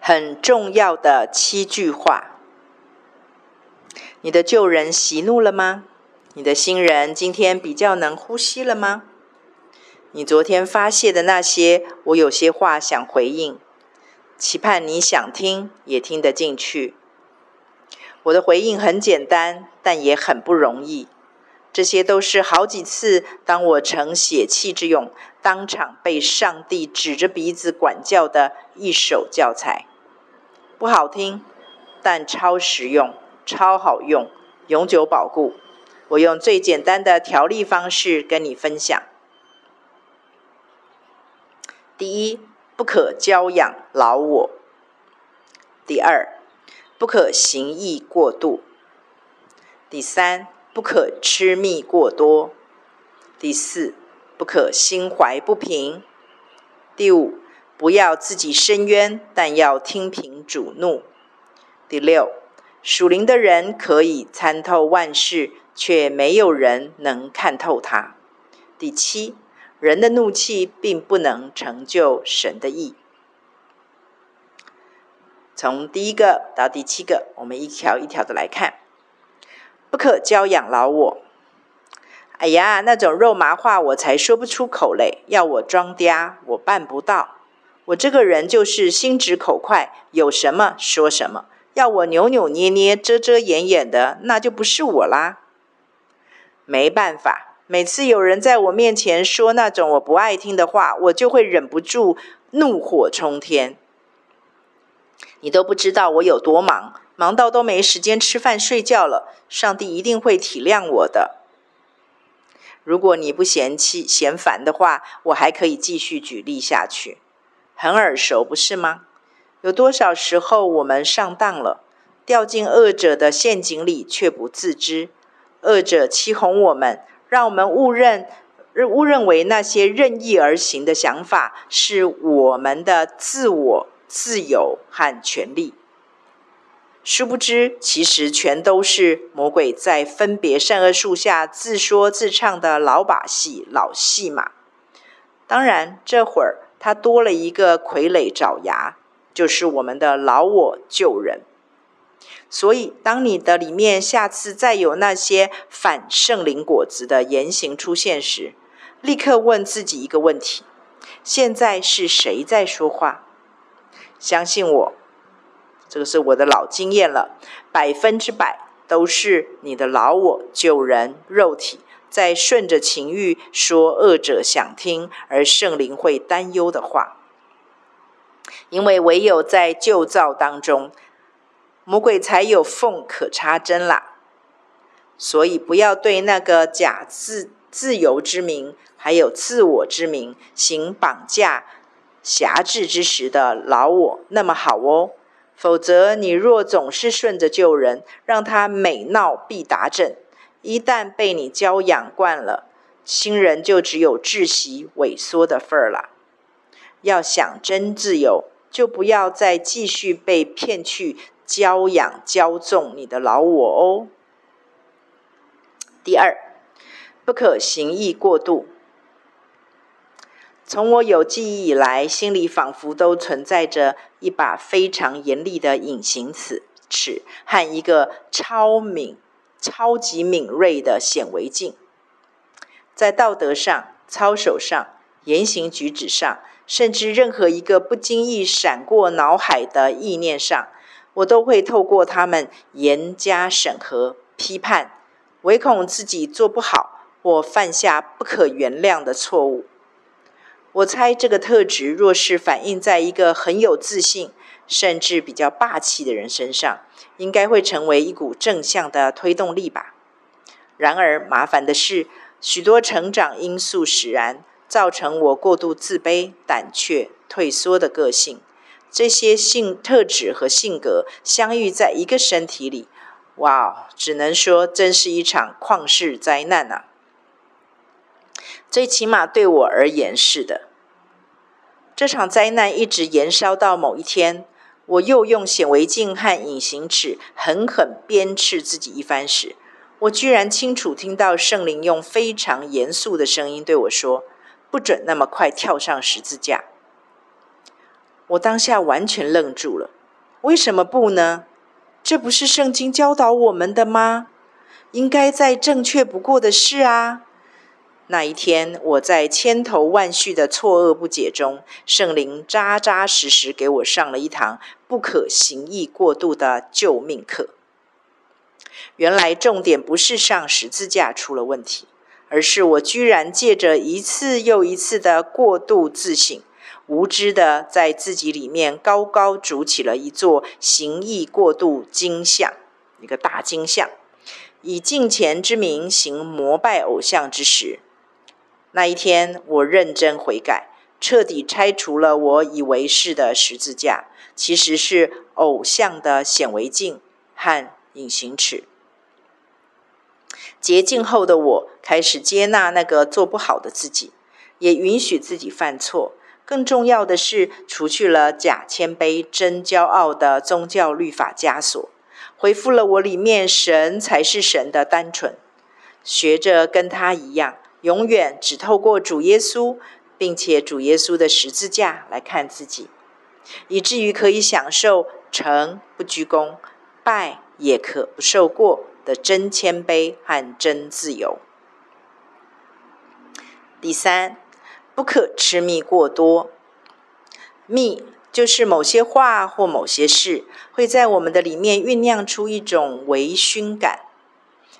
很重要的七句话。你的旧人息怒了吗？你的新人今天比较能呼吸了吗？你昨天发泄的那些，我有些话想回应，期盼你想听，也听得进去。我的回应很简单，但也很不容易。这些都是好几次，当我成血气之勇，当场被上帝指着鼻子管教的一手教材。不好听，但超实用。超好用，永久保固。我用最简单的条例方式跟你分享。第一，不可娇养老我；第二，不可行义过度；第三，不可痴密过多；第四，不可心怀不平；第五，不要自己伸冤，但要听凭主怒；第六。属灵的人可以参透万事，却没有人能看透他。第七，人的怒气并不能成就神的意。从第一个到第七个，我们一条一条的来看。不可教养老我。哎呀，那种肉麻话我才说不出口嘞，要我装嗲，我办不到。我这个人就是心直口快，有什么说什么。要我扭扭捏捏、遮遮掩掩的，那就不是我啦。没办法，每次有人在我面前说那种我不爱听的话，我就会忍不住怒火冲天。你都不知道我有多忙，忙到都没时间吃饭睡觉了。上帝一定会体谅我的。如果你不嫌弃、嫌烦的话，我还可以继续举例下去，很耳熟，不是吗？有多少时候我们上当了，掉进恶者的陷阱里却不自知？恶者欺哄我们，让我们误认、误认为那些任意而行的想法是我们的自我、自由和权利。殊不知，其实全都是魔鬼在分别善恶树下自说自唱的老把戏、老戏码。当然，这会儿他多了一个傀儡爪牙。就是我们的老我旧人，所以当你的里面下次再有那些反圣灵果子的言行出现时，立刻问自己一个问题：现在是谁在说话？相信我，这个是我的老经验了，百分之百都是你的老我旧人肉体在顺着情欲说恶者想听而圣灵会担忧的话。因为唯有在旧造当中，魔鬼才有缝可插针啦。所以不要对那个假自自由之名，还有自我之名，行绑架、挟制之时的老我那么好哦。否则，你若总是顺着旧人，让他每闹必打正，一旦被你娇养惯了，新人就只有窒息萎缩的份儿了。要想真自由，就不要再继续被骗去娇养骄纵你的老我哦。第二，不可行义过度。从我有记忆以来，心里仿佛都存在着一把非常严厉的隐形尺，尺和一个超敏、超级敏锐的显微镜，在道德上、操守上、言行举止上。甚至任何一个不经意闪过脑海的意念上，我都会透过他们严加审核、批判，唯恐自己做不好或犯下不可原谅的错误。我猜这个特质若是反映在一个很有自信，甚至比较霸气的人身上，应该会成为一股正向的推动力吧。然而麻烦的是，许多成长因素使然。造成我过度自卑、胆怯、退缩的个性，这些性特质和性格相遇在一个身体里，哇，只能说真是一场旷世灾难啊！最起码对我而言是的。这场灾难一直延烧到某一天，我又用显微镜和隐形尺狠狠鞭笞自己一番时，我居然清楚听到圣灵用非常严肃的声音对我说。不准那么快跳上十字架！我当下完全愣住了。为什么不呢？这不是圣经教导我们的吗？应该再正确不过的事啊！那一天，我在千头万绪的错愕不解中，圣灵扎扎实实给我上了一堂不可行义过度的救命课。原来重点不是上十字架出了问题，而是我居然借着一次又一次的过度自省，无知的在自己里面高高筑起了一座行义过度金像，一个大金像，以敬虔之名行膜拜偶像之时。那一天，我认真悔改，彻底拆除了我以为是的十字架，其实是偶像的显微镜和隐形尺。洁净后的我，开始接纳那个做不好的自己，也允许自己犯错。更重要的是，除去了假谦卑、真骄傲的宗教律法枷锁，恢复了我里面神才是神的单纯，学着跟他一样。永远只透过主耶稣，并且主耶稣的十字架来看自己，以至于可以享受诚不居功，败也可不受过的真谦卑和真自由。第三，不可痴迷过多。密就是某些话或某些事，会在我们的里面酝酿出一种微醺感。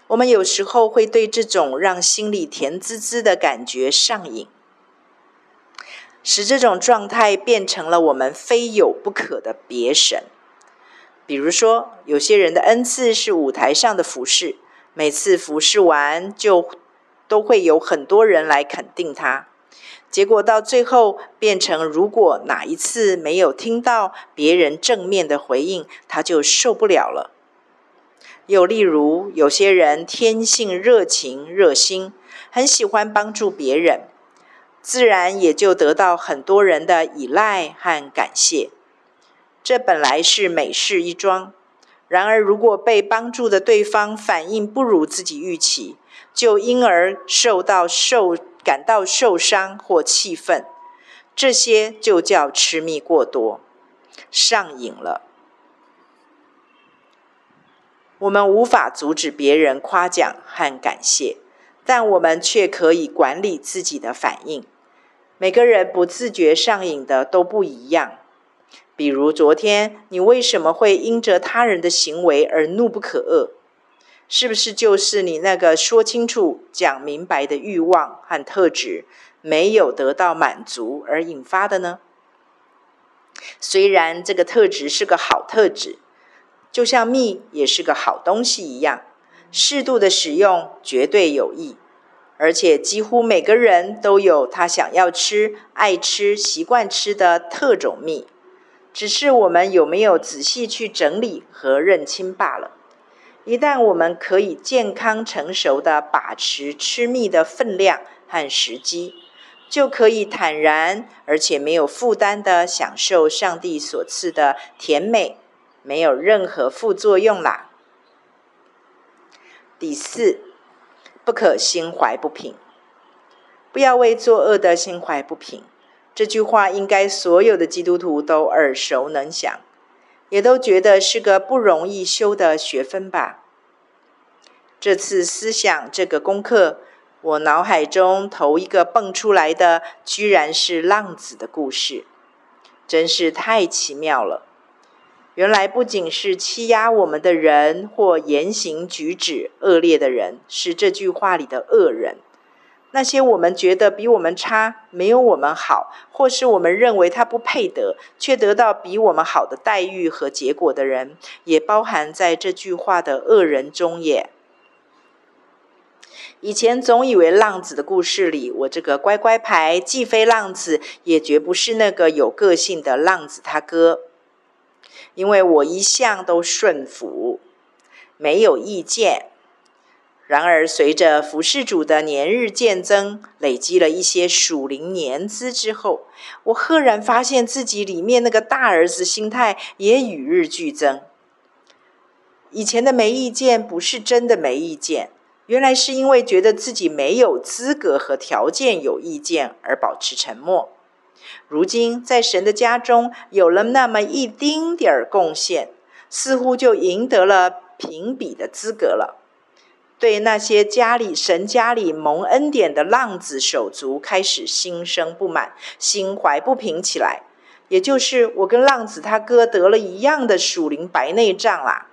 我们有时候会对这种让心里甜滋滋的感觉上瘾，使这种状态变成了我们非有不可的别神。比如说，有些人的恩赐是舞台上的服饰，每次服饰完就都会有很多人来肯定他，结果到最后变成，如果哪一次没有听到别人正面的回应，他就受不了了。又例如，有些人天性热情热心，很喜欢帮助别人，自然也就得到很多人的依赖和感谢。这本来是美事一桩，然而如果被帮助的对方反应不如自己预期，就因而受到受感到受伤或气愤，这些就叫痴迷过多，上瘾了。我们无法阻止别人夸奖和感谢，但我们却可以管理自己的反应。每个人不自觉上瘾的都不一样。比如昨天，你为什么会因着他人的行为而怒不可遏？是不是就是你那个说清楚、讲明白的欲望和特质没有得到满足而引发的呢？虽然这个特质是个好特质。就像蜜也是个好东西一样，适度的使用绝对有益，而且几乎每个人都有他想要吃、爱吃、习惯吃的特种蜜，只是我们有没有仔细去整理和认清罢了。一旦我们可以健康成熟的把持吃蜜的分量和时机，就可以坦然而且没有负担的享受上帝所赐的甜美。没有任何副作用啦。第四，不可心怀不平，不要为作恶的心怀不平。这句话应该所有的基督徒都耳熟能详，也都觉得是个不容易修的学分吧。这次思想这个功课，我脑海中头一个蹦出来的，居然是浪子的故事，真是太奇妙了。原来不仅是欺压我们的人或言行举止恶劣的人，是这句话里的恶人。那些我们觉得比我们差、没有我们好，或是我们认为他不配得，却得到比我们好的待遇和结果的人，也包含在这句话的恶人中也。以前总以为浪子的故事里，我这个乖乖牌既非浪子，也绝不是那个有个性的浪子他哥。因为我一向都顺服，没有意见。然而，随着服侍主的年日渐增，累积了一些属灵年资之后，我赫然发现自己里面那个大儿子心态也与日俱增。以前的没意见，不是真的没意见，原来是因为觉得自己没有资格和条件有意见而保持沉默。如今在神的家中有了那么一丁点儿贡献，似乎就赢得了评比的资格了。对那些家里神家里蒙恩典的浪子手足，开始心生不满，心怀不平起来。也就是我跟浪子他哥得了一样的属灵白内障啦，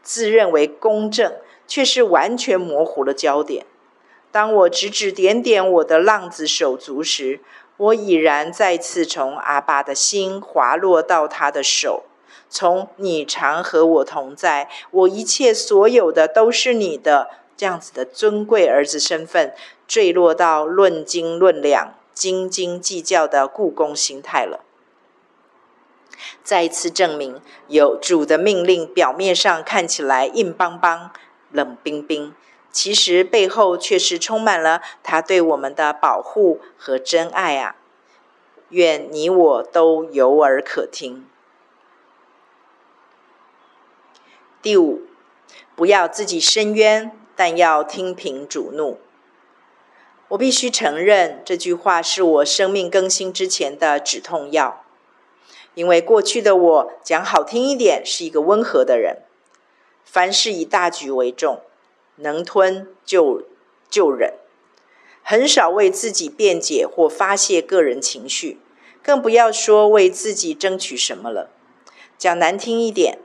自认为公正，却是完全模糊了焦点。当我指指点点我的浪子手足时，我已然再次从阿爸的心滑落到他的手，从你常和我同在，我一切所有的都是你的。这样子的尊贵儿子身份，坠落到论斤论两、斤斤计较的雇工心态了。再次证明，有主的命令，表面上看起来硬邦邦、冷冰冰，其实背后却是充满了他对我们的保护和真爱啊！愿你我都有耳可听。第五，不要自己伸冤。但要听凭主怒。我必须承认，这句话是我生命更新之前的止痛药。因为过去的我，讲好听一点，是一个温和的人，凡事以大局为重，能吞就就忍，很少为自己辩解或发泄个人情绪，更不要说为自己争取什么了。讲难听一点。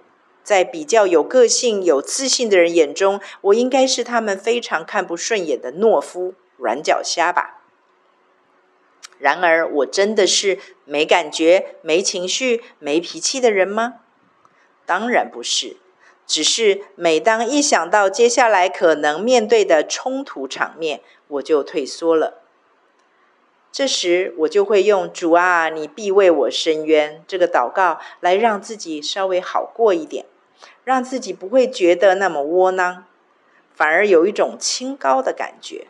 在比较有个性、有自信的人眼中，我应该是他们非常看不顺眼的懦夫、软脚虾吧。然而，我真的是没感觉、没情绪、没脾气的人吗？当然不是，只是每当一想到接下来可能面对的冲突场面，我就退缩了。这时，我就会用“主啊，你必为我伸冤”这个祷告来让自己稍微好过一点。让自己不会觉得那么窝囊，反而有一种清高的感觉。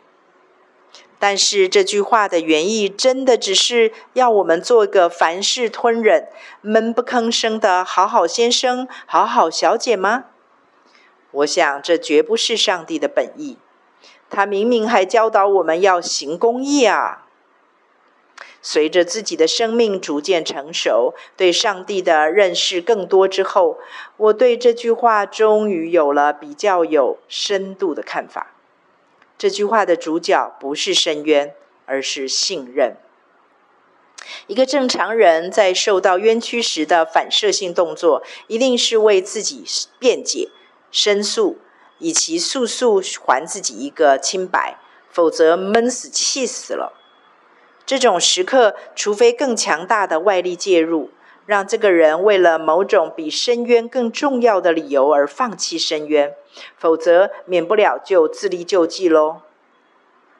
但是这句话的原意真的只是要我们做个凡事吞忍、闷不吭声的好好先生、好好小姐吗？我想这绝不是上帝的本意。他明明还教导我们要行公义啊。随着自己的生命逐渐成熟，对上帝的认识更多之后，我对这句话终于有了比较有深度的看法。这句话的主角不是深渊，而是信任。一个正常人在受到冤屈时的反射性动作，一定是为自己辩解、申诉，以其速速还自己一个清白，否则闷死、气死了。这种时刻，除非更强大的外力介入，让这个人为了某种比深渊更重要的理由而放弃深渊，否则免不了就自力救济喽。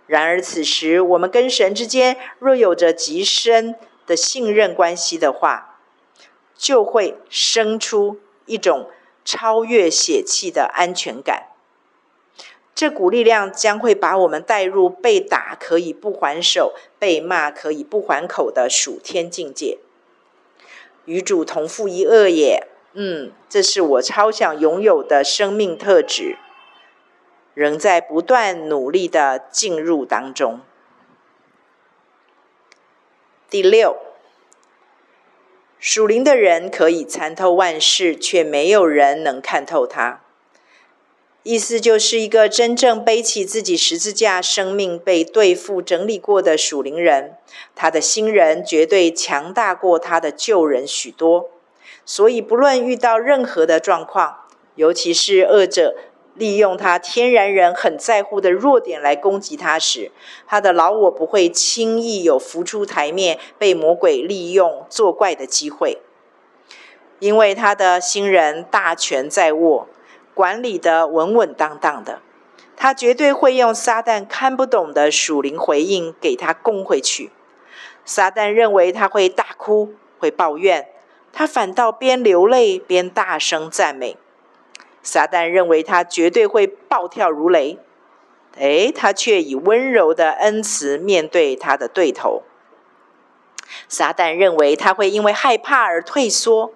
然而此时，我们跟神之间若有着极深的信任关系的话，就会生出一种超越血气的安全感。这股力量将会把我们带入被打可以不还手、被骂可以不还口的属天境界。与主同负一恶也，嗯，这是我超想拥有的生命特质，仍在不断努力的进入当中。第六，属灵的人可以参透万事，却没有人能看透他。意思就是一个真正背起自己十字架、生命被对付整理过的属灵人，他的新人绝对强大过他的旧人许多。所以，不论遇到任何的状况，尤其是恶者利用他天然人很在乎的弱点来攻击他时，他的老我不会轻易有浮出台面、被魔鬼利用作怪的机会，因为他的新人大权在握。管理得稳稳当当的，他绝对会用撒旦看不懂的属灵回应给他攻回去。撒旦认为他会大哭，会抱怨，他反倒边流泪边大声赞美。撒旦认为他绝对会暴跳如雷，诶，他却以温柔的恩慈面对他的对头。撒旦认为他会因为害怕而退缩。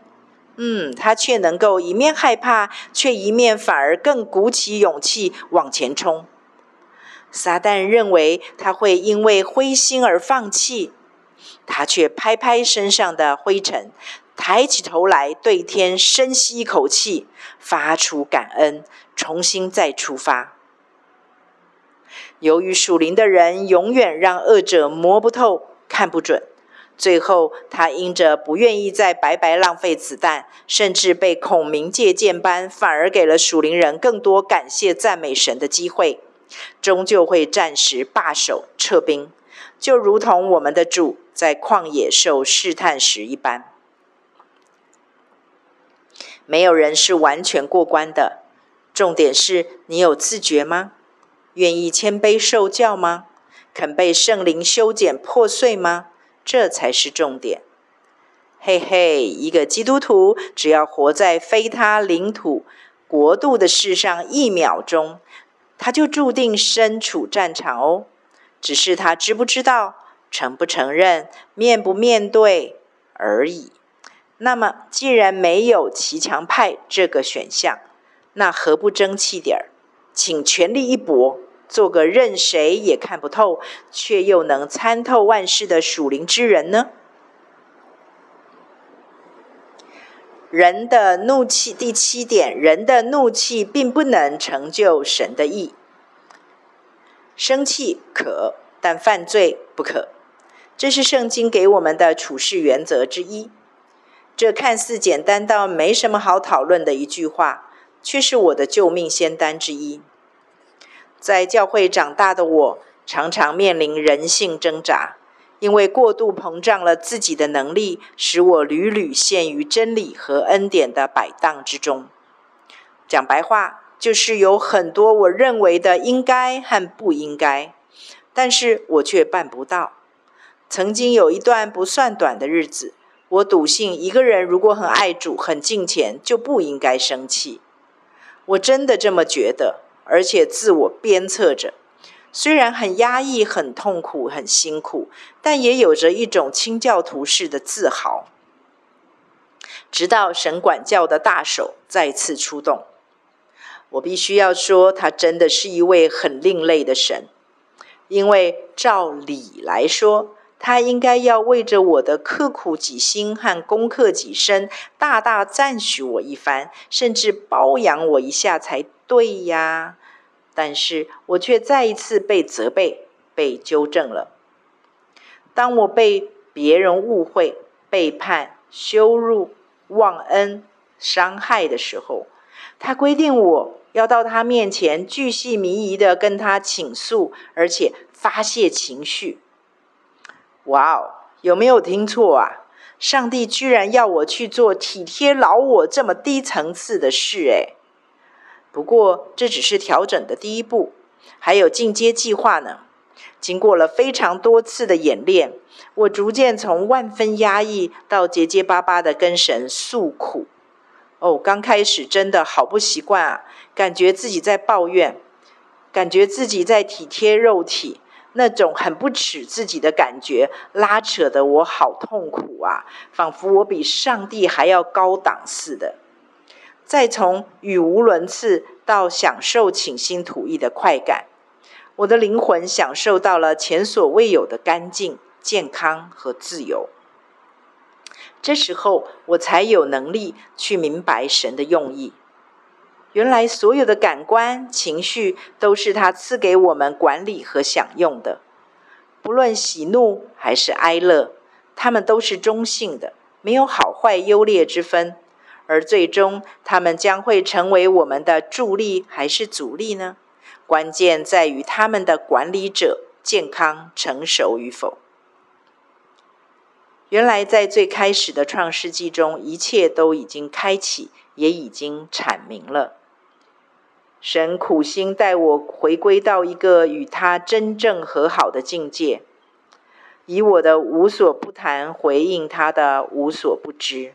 嗯，他却能够一面害怕，却一面反而更鼓起勇气往前冲。撒旦认为他会因为灰心而放弃，他却拍拍身上的灰尘，抬起头来，对天深吸一口气，发出感恩，重新再出发。由于属灵的人永远让恶者摸不透、看不准，最后他因着不愿意再白白浪费子弹，甚至被孔明借箭般，反而给了属灵人更多感谢赞美神的机会，终究会暂时罢手撤兵，就如同我们的主在旷野受试探时一般。没有人是完全过关的，重点是你有自觉吗？愿意谦卑受教吗？肯被圣灵修剪破碎吗？这才是重点。嘿嘿，一个基督徒只要活在非他领土国度的世上一秒钟，他就注定身处战场哦。只是他知不知道、承不承认、面不面对而已。那么，既然没有骑墙派这个选项，那何不争气点儿，请全力一搏？做个任谁也看不透，却又能参透万事的属灵之人呢？人的怒气，第七点，人的怒气并不能成就神的意。生气可，但犯罪不可。这是圣经给我们的处事原则之一。这看似简单到没什么好讨论的一句话，却是我的救命仙丹之一。在教会长大的我，常常面临人性挣扎，因为过度膨胀了自己的能力，使我屡屡陷于真理和恩典的摆荡之中。讲白话，就是有很多我认为的应该和不应该，但是我却办不到。曾经有一段不算短的日子，我笃信一个人如果很爱主、很敬虔，就不应该生气。我真的这么觉得。而且自我鞭策着，虽然很压抑、很痛苦、很辛苦，但也有着一种清教徒式的自豪。直到神管教的大手再次出动，我必须要说，他真的是一位很另类的神，因为照理来说，他应该要为着我的刻苦己心和功课己身，大大赞许我一番，甚至褒扬我一下才对呀。但是我却再一次被责备、被纠正了。当我被别人误会、背叛、羞辱、忘恩、伤害的时候，他规定我要到他面前巨细靡遗的跟他倾诉，而且发泄情绪。哇哦，有没有听错啊？上帝居然要我去做体贴老我这么低层次的事，诶。不过这只是调整的第一步，还有进阶计划呢。经过了非常多次的演练，我逐渐从万分压抑到结结巴巴的跟神诉苦。哦，刚开始真的好不习惯啊，感觉自己在抱怨，感觉自己在体贴肉体。那种很不耻自己的感觉，拉扯得我好痛苦啊！仿佛我比上帝还要高档似的。再从语无伦次到享受倾心吐意的快感，我的灵魂享受到了前所未有的干净、健康和自由。这时候，我才有能力去明白神的用意。原来所有的感官、情绪都是他赐给我们管理和享用的，不论喜怒还是哀乐，他们都是中性的，没有好坏优劣之分。而最终，他们将会成为我们的助力还是阻力呢？关键在于他们的管理者健康成熟与否。原来，在最开始的创世纪中，一切都已经开启，也已经阐明了。神苦心带我回归到一个与他真正和好的境界，以我的无所不谈回应他的无所不知，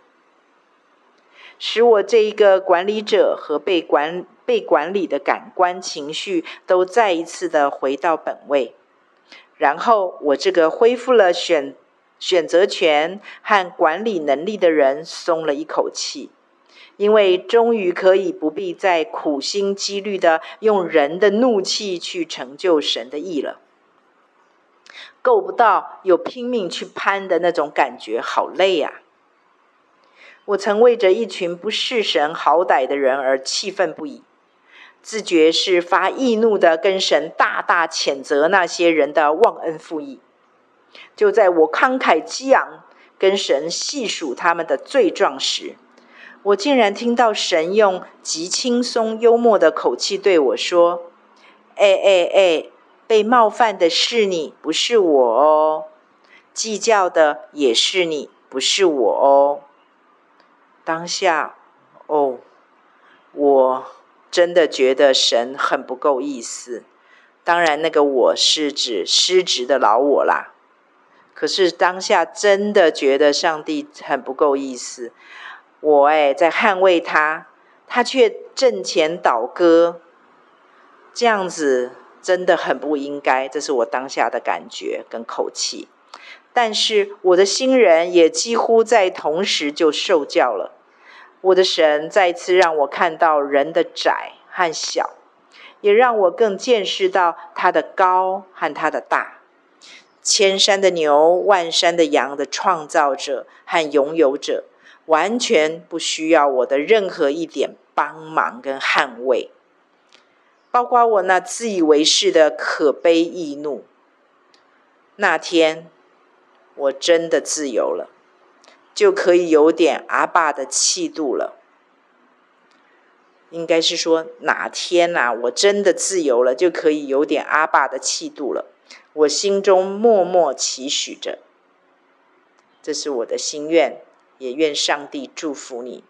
使我这一个管理者和被管被管理的感官情绪都再一次的回到本位，然后我这个恢复了选选择权和管理能力的人松了一口气。因为终于可以不必再苦心积虑的用人的怒气去成就神的意了。够不到又拼命去攀的那种感觉，好累呀、啊！我曾为着一群不识神好歹的人而气愤不已，自觉是发易怒的，跟神大大谴责那些人的忘恩负义。就在我慷慨激昂，跟神细数他们的罪状时，我竟然听到神用极轻松幽默的口气对我说：“哎哎哎，被冒犯的是你，不是我哦；计较的也是你，不是我哦。”当下，哦，我真的觉得神很不够意思。当然，那个我是指失职的老我啦。可是当下真的觉得上帝很不够意思，我哎在捍卫他，他却阵前倒戈，这样子真的很不应该。这是我当下的感觉跟口气，但是我的新人也几乎在同时就受教了。我的神再次让我看到人的窄和小，也让我更见识到他的高和他的大。千山的牛，万山的羊的创造者和拥有者，完全不需要我的任何一点帮忙跟捍卫，包括我那自以为是的可悲易怒。那天，我真的自由了，就可以有点阿爸的气度了。应该是说哪天呐，我真的自由了，就可以有点阿爸的气度了。我心中默默期许着，这是我的心愿，也愿上帝祝福你。